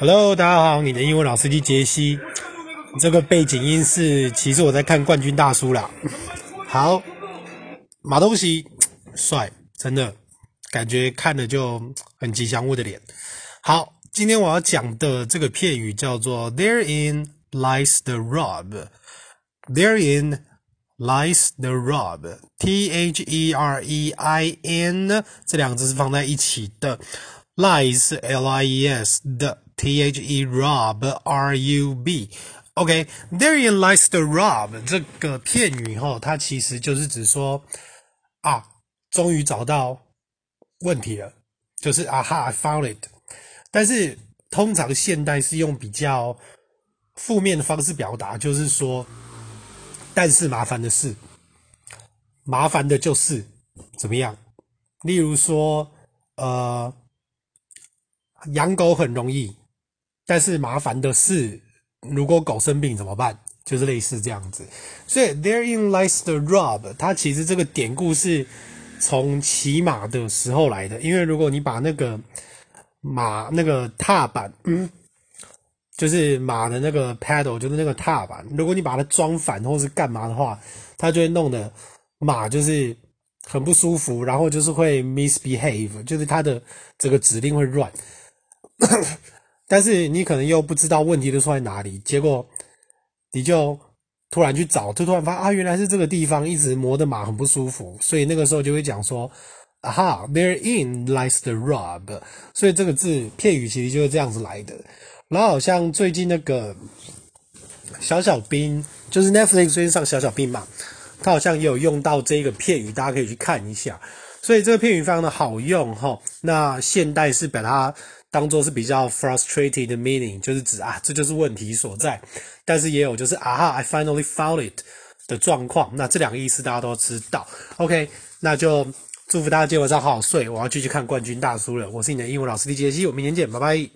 Hello，大家好，你的英文老司机杰西。这个背景音是，其实我在看冠军大叔啦。好，马东锡帅，真的感觉看了就很吉祥物的脸。好，今天我要讲的这个片语叫做 “Therein lies the rub”。Therein lies the rub，T H E R E I N 这两个字是放在一起的。lies L I E S 的 T H E rub R U B OK therein lies the rub 这个片语哈，它其实就是指说啊，终于找到问题了，就是啊哈，I found it。但是通常现代是用比较负面的方式表达，就是说，但是麻烦的是，麻烦的就是怎么样？例如说，呃。养狗很容易，但是麻烦的是，如果狗生病怎么办？就是类似这样子。所以 therein lies the rub，它其实这个典故是从骑马的时候来的。因为如果你把那个马那个踏板，嗯，就是马的那个 paddle，就是那个踏板，如果你把它装反或是干嘛的话，它就会弄得马就是很不舒服，然后就是会 misbehave，就是它的这个指令会乱。但是你可能又不知道问题都出在哪里，结果你就突然去找，就突然发啊，原来是这个地方一直磨的马很不舒服，所以那个时候就会讲说，啊哈，therein lies the rub，所以这个字片语其实就是这样子来的。然后好像最近那个小小兵，就是 Netflix 最近上小小兵嘛，他好像也有用到这个片语，大家可以去看一下。所以这个片语非常的好用哈。那现代是把它当做是比较 frustrated meaning，就是指啊，这就是问题所在。但是也有就是啊哈，I finally found it 的状况。那这两个意思大家都知道。OK，那就祝福大家今晚上好好睡。我要继续看冠军大叔了。我是你的英文老师李杰希，我明天见，拜拜。